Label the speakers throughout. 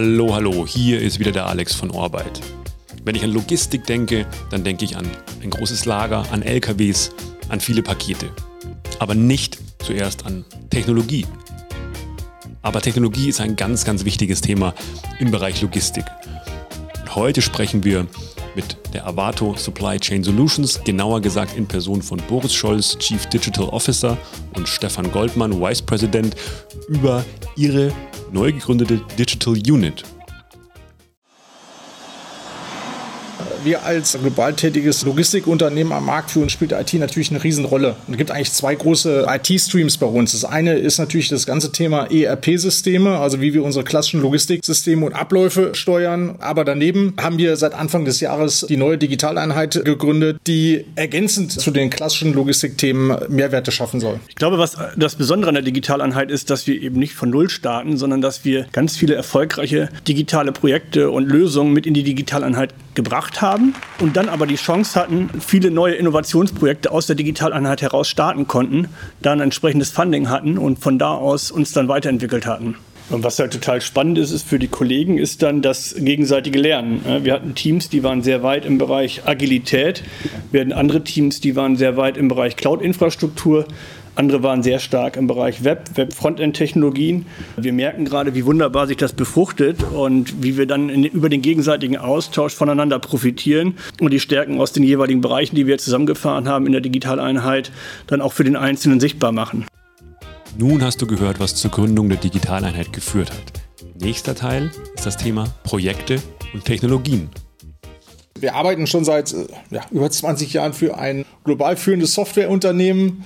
Speaker 1: Hallo, hallo, hier ist wieder der Alex von Orbeit. Wenn ich an Logistik denke, dann denke ich an ein großes Lager, an LKWs, an viele Pakete. Aber nicht zuerst an Technologie. Aber Technologie ist ein ganz, ganz wichtiges Thema im Bereich Logistik. Und heute sprechen wir mit der Avato Supply Chain Solutions, genauer gesagt in Person von Boris Scholz, Chief Digital Officer und Stefan Goldmann, Vice President, über ihre neu gegründete Digital Unit.
Speaker 2: Wir als global tätiges Logistikunternehmen am Markt führen, spielt IT natürlich eine Riesenrolle. Und es gibt eigentlich zwei große IT-Streams bei uns. Das eine ist natürlich das ganze Thema ERP-Systeme, also wie wir unsere klassischen Logistiksysteme und Abläufe steuern. Aber daneben haben wir seit Anfang des Jahres die neue Digitaleinheit gegründet, die ergänzend zu den klassischen Logistikthemen Mehrwerte schaffen soll.
Speaker 3: Ich glaube, was das Besondere an der Digitaleinheit ist, dass wir eben nicht von Null starten, sondern dass wir ganz viele erfolgreiche digitale Projekte und Lösungen mit in die Digitaleinheit gebracht haben und dann aber die Chance hatten, viele neue Innovationsprojekte aus der Digitaleinheit heraus starten konnten, dann entsprechendes Funding hatten und von da aus uns dann weiterentwickelt hatten. Und was halt total spannend ist, ist für die Kollegen, ist dann das gegenseitige Lernen. Wir hatten Teams, die waren sehr weit im Bereich Agilität. Wir hatten andere Teams, die waren sehr weit im Bereich Cloud-Infrastruktur. Andere waren sehr stark im Bereich Web, Web-Frontend-Technologien. Wir merken gerade, wie wunderbar sich das befruchtet und wie wir dann in, über den gegenseitigen Austausch voneinander profitieren und die Stärken aus den jeweiligen Bereichen, die wir zusammengefahren haben in der Digitaleinheit, dann auch für den Einzelnen sichtbar machen.
Speaker 1: Nun hast du gehört, was zur Gründung der Digitaleinheit geführt hat. Nächster Teil ist das Thema Projekte und Technologien.
Speaker 2: Wir arbeiten schon seit äh, ja, über 20 Jahren für ein global führendes Softwareunternehmen,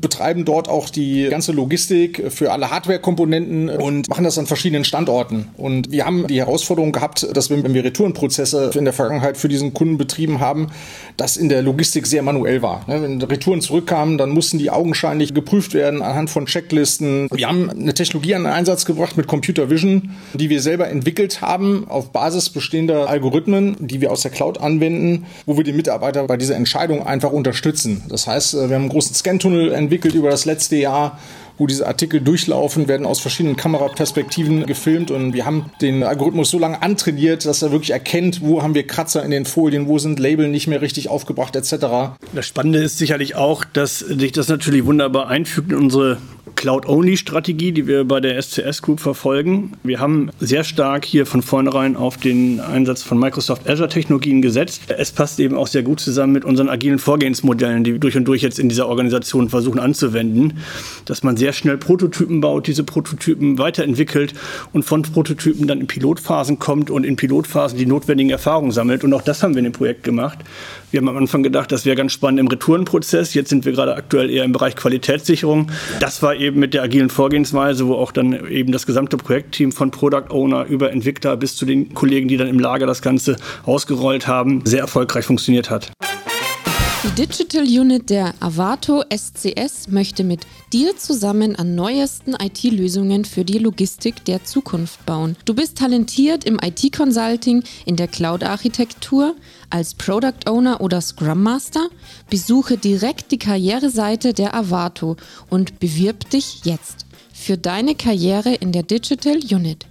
Speaker 2: betreiben dort auch die ganze Logistik für alle Hardware-Komponenten und machen das an verschiedenen Standorten. Und wir haben die Herausforderung gehabt, dass wir, wenn wir Retourenprozesse in der Vergangenheit für diesen Kunden betrieben haben, das in der Logistik sehr manuell war. Wenn Retouren zurückkamen, dann mussten die augenscheinlich geprüft werden anhand von Checklisten. Wir haben eine Technologie an den Einsatz gebracht mit Computer Vision, die wir selber entwickelt haben auf Basis bestehender Algorithmen, die wir aus der Cloud anwenden, wo wir die Mitarbeiter bei dieser Entscheidung einfach unterstützen. Das heißt, äh, wir haben einen großen Scan-Tunnel entwickelt über das letzte Jahr, wo diese Artikel durchlaufen, werden aus verschiedenen Kameraperspektiven gefilmt und wir haben den Algorithmus so lange antrainiert, dass er wirklich erkennt, wo haben wir Kratzer in den Folien, wo sind Label nicht mehr richtig aufgebracht etc.
Speaker 3: Das Spannende ist sicherlich auch, dass sich das natürlich wunderbar einfügt in unsere Cloud-Only-Strategie, die wir bei der SCS Group verfolgen. Wir haben sehr stark hier von vornherein auf den Einsatz von Microsoft Azure-Technologien gesetzt. Es passt eben auch sehr gut zusammen mit unseren agilen Vorgehensmodellen, die wir durch und durch jetzt in dieser Organisation versuchen anzuwenden, dass man sehr schnell Prototypen baut, diese Prototypen weiterentwickelt und von Prototypen dann in Pilotphasen kommt und in Pilotphasen die notwendigen Erfahrungen sammelt. Und auch das haben wir in dem Projekt gemacht. Wir haben am Anfang gedacht, das wäre ganz spannend im Retourenprozess. Jetzt sind wir gerade aktuell eher im Bereich Qualitätssicherung. Das war eben mit der agilen Vorgehensweise, wo auch dann eben das gesamte Projektteam von Product Owner über Entwickler bis zu den Kollegen, die dann im Lager das Ganze ausgerollt haben, sehr erfolgreich funktioniert hat.
Speaker 4: Die Digital Unit der Avato SCS möchte mit dir zusammen an neuesten IT-Lösungen für die Logistik der Zukunft bauen. Du bist talentiert im IT-Consulting, in der Cloud-Architektur, als Product Owner oder Scrum Master? Besuche direkt die Karriereseite der Avato und bewirb dich jetzt für deine Karriere in der Digital Unit.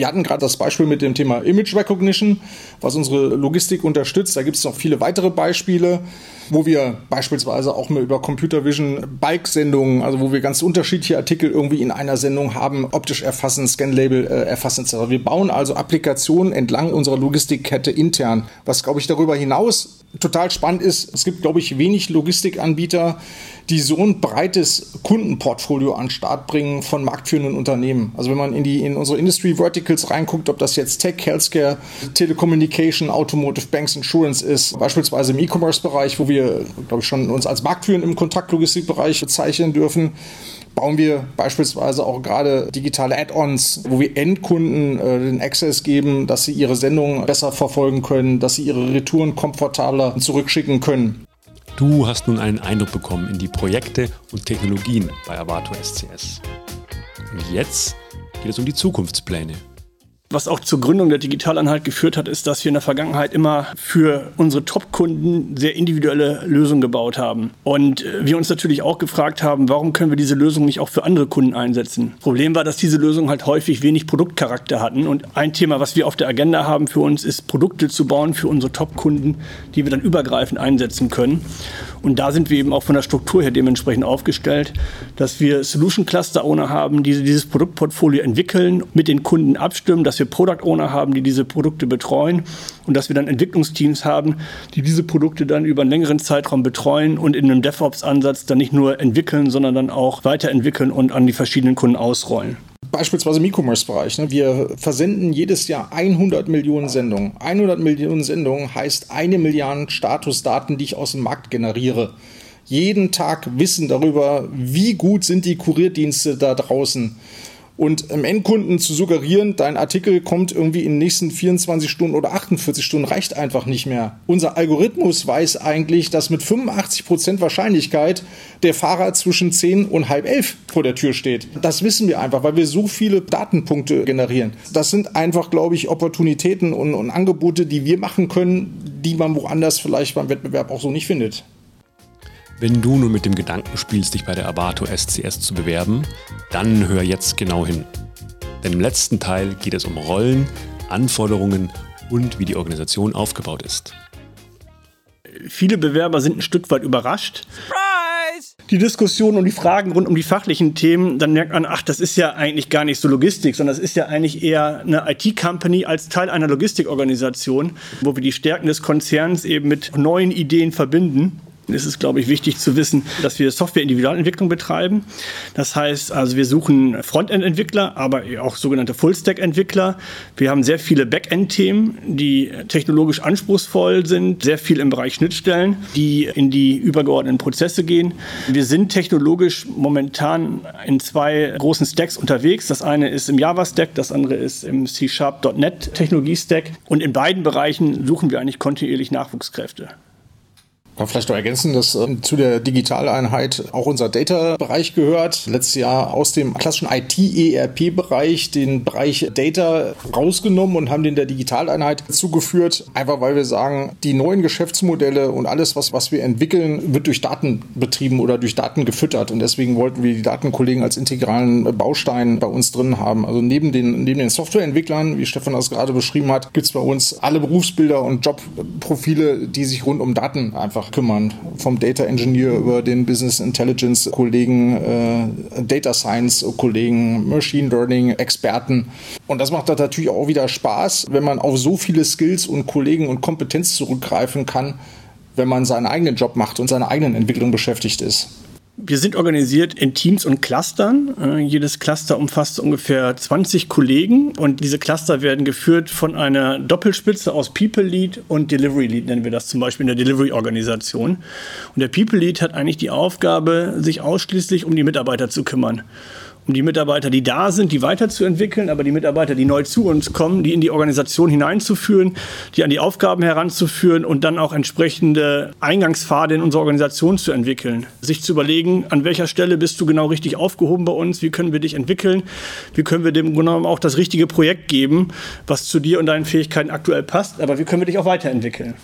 Speaker 2: Wir hatten gerade das Beispiel mit dem Thema Image Recognition, was unsere Logistik unterstützt. Da gibt es noch viele weitere Beispiele, wo wir beispielsweise auch mal über Computer Vision Bike-Sendungen, also wo wir ganz unterschiedliche Artikel irgendwie in einer Sendung haben, optisch erfassen, Scan-Label äh, erfassen etc. Wir bauen also Applikationen entlang unserer Logistikkette intern. Was, glaube ich, darüber hinaus total spannend ist, es gibt, glaube ich, wenig Logistikanbieter, die so ein breites Kundenportfolio an Start bringen von marktführenden Unternehmen. Also wenn man in die in unsere Industry Verticals reinguckt, ob das jetzt Tech, Healthcare, Telecommunication, Automotive, Banks, Insurance ist, beispielsweise im E-Commerce-Bereich, wo wir, glaube ich, schon uns als marktführend im Kontaktlogistikbereich bezeichnen dürfen, bauen wir beispielsweise auch gerade digitale Add-ons, wo wir Endkunden äh, den Access geben, dass sie ihre Sendungen besser verfolgen können, dass sie ihre Retouren komfortabler zurückschicken können.
Speaker 1: Du hast nun einen Eindruck bekommen in die Projekte und Technologien bei Avato SCS. Und jetzt geht es um die Zukunftspläne.
Speaker 3: Was auch zur Gründung der Digitaleinheit geführt hat, ist, dass wir in der Vergangenheit immer für unsere Top-Kunden sehr individuelle Lösungen gebaut haben. Und äh, wir uns natürlich auch gefragt haben, warum können wir diese Lösung nicht auch für andere Kunden einsetzen? Problem war, dass diese Lösungen halt häufig wenig Produktcharakter hatten. Und ein Thema, was wir auf der Agenda haben für uns, ist Produkte zu bauen für unsere Top-Kunden, die wir dann übergreifend einsetzen können. Und da sind wir eben auch von der Struktur her dementsprechend aufgestellt, dass wir Solution Cluster Owner haben, die dieses Produktportfolio entwickeln, mit den Kunden abstimmen, dass wir Product Owner haben, die diese Produkte betreuen und dass wir dann Entwicklungsteams haben, die diese Produkte dann über einen längeren Zeitraum betreuen und in einem DevOps-Ansatz dann nicht nur entwickeln, sondern dann auch weiterentwickeln und an die verschiedenen Kunden ausrollen
Speaker 2: beispielsweise im E-Commerce-Bereich. Ne? Wir versenden jedes Jahr 100 Millionen Sendungen. 100 Millionen Sendungen heißt eine Milliarde Statusdaten, die ich aus dem Markt generiere. Jeden Tag Wissen darüber, wie gut sind die Kurierdienste da draußen und im Endkunden zu suggerieren, dein Artikel kommt irgendwie in den nächsten 24 Stunden oder 48 Stunden, reicht einfach nicht mehr. Unser Algorithmus weiß eigentlich, dass mit 85 Prozent Wahrscheinlichkeit der Fahrer zwischen 10 und halb 11 vor der Tür steht. Das wissen wir einfach, weil wir so viele Datenpunkte generieren. Das sind einfach, glaube ich, Opportunitäten und, und Angebote, die wir machen können, die man woanders vielleicht beim Wettbewerb auch so nicht findet.
Speaker 1: Wenn du nun mit dem Gedanken spielst, dich bei der Avato SCS zu bewerben, dann hör jetzt genau hin. Denn im letzten Teil geht es um Rollen, Anforderungen und wie die Organisation aufgebaut ist.
Speaker 3: Viele Bewerber sind ein Stück weit überrascht. Surprise! Die Diskussion und die Fragen rund um die fachlichen Themen, dann merkt man, ach, das ist ja eigentlich gar nicht so Logistik, sondern das ist ja eigentlich eher eine IT-Company als Teil einer Logistikorganisation, wo wir die Stärken des Konzerns eben mit neuen Ideen verbinden ist es, glaube ich, wichtig zu wissen, dass wir Software-Individualentwicklung betreiben. Das heißt, also wir suchen Frontend-Entwickler, aber auch sogenannte Full-Stack-Entwickler. Wir haben sehr viele Backend-Themen, die technologisch anspruchsvoll sind, sehr viel im Bereich Schnittstellen, die in die übergeordneten Prozesse gehen. Wir sind technologisch momentan in zwei großen Stacks unterwegs. Das eine ist im Java-Stack, das andere ist im C-Sharp.NET Technologie-Stack. Und in beiden Bereichen suchen wir eigentlich kontinuierlich Nachwuchskräfte.
Speaker 2: Kann vielleicht noch ergänzen, dass äh, zu der Digitaleinheit auch unser Data-Bereich gehört. Letztes Jahr aus dem klassischen IT-ERP-Bereich den Bereich Data rausgenommen und haben den der Digitaleinheit zugeführt. Einfach weil wir sagen, die neuen Geschäftsmodelle und alles, was, was wir entwickeln, wird durch Daten betrieben oder durch Daten gefüttert. Und deswegen wollten wir die Datenkollegen als integralen Baustein bei uns drin haben. Also neben den, neben den Softwareentwicklern, wie Stefan das gerade beschrieben hat, gibt es bei uns alle Berufsbilder und Jobprofile, die sich rund um Daten einfach kümmern. Vom Data Engineer über den Business Intelligence Kollegen, äh, Data Science Kollegen, Machine Learning Experten. Und das macht natürlich auch wieder Spaß, wenn man auf so viele Skills und Kollegen und Kompetenz zurückgreifen kann, wenn man seinen eigenen Job macht und seine eigenen Entwicklung beschäftigt ist.
Speaker 3: Wir sind organisiert in Teams und Clustern. Äh, jedes Cluster umfasst ungefähr 20 Kollegen und diese Cluster werden geführt von einer Doppelspitze aus People Lead und Delivery Lead, nennen wir das zum Beispiel in der Delivery-Organisation. Und der People Lead hat eigentlich die Aufgabe, sich ausschließlich um die Mitarbeiter zu kümmern um die Mitarbeiter, die da sind, die weiterzuentwickeln, aber die Mitarbeiter, die neu zu uns kommen, die in die Organisation hineinzuführen, die an die Aufgaben heranzuführen und dann auch entsprechende Eingangspfade in unserer Organisation zu entwickeln. Sich zu überlegen, an welcher Stelle bist du genau richtig aufgehoben bei uns, wie können wir dich entwickeln, wie können wir dem genommen auch das richtige Projekt geben, was zu dir und deinen Fähigkeiten aktuell passt, aber wie können wir dich auch weiterentwickeln.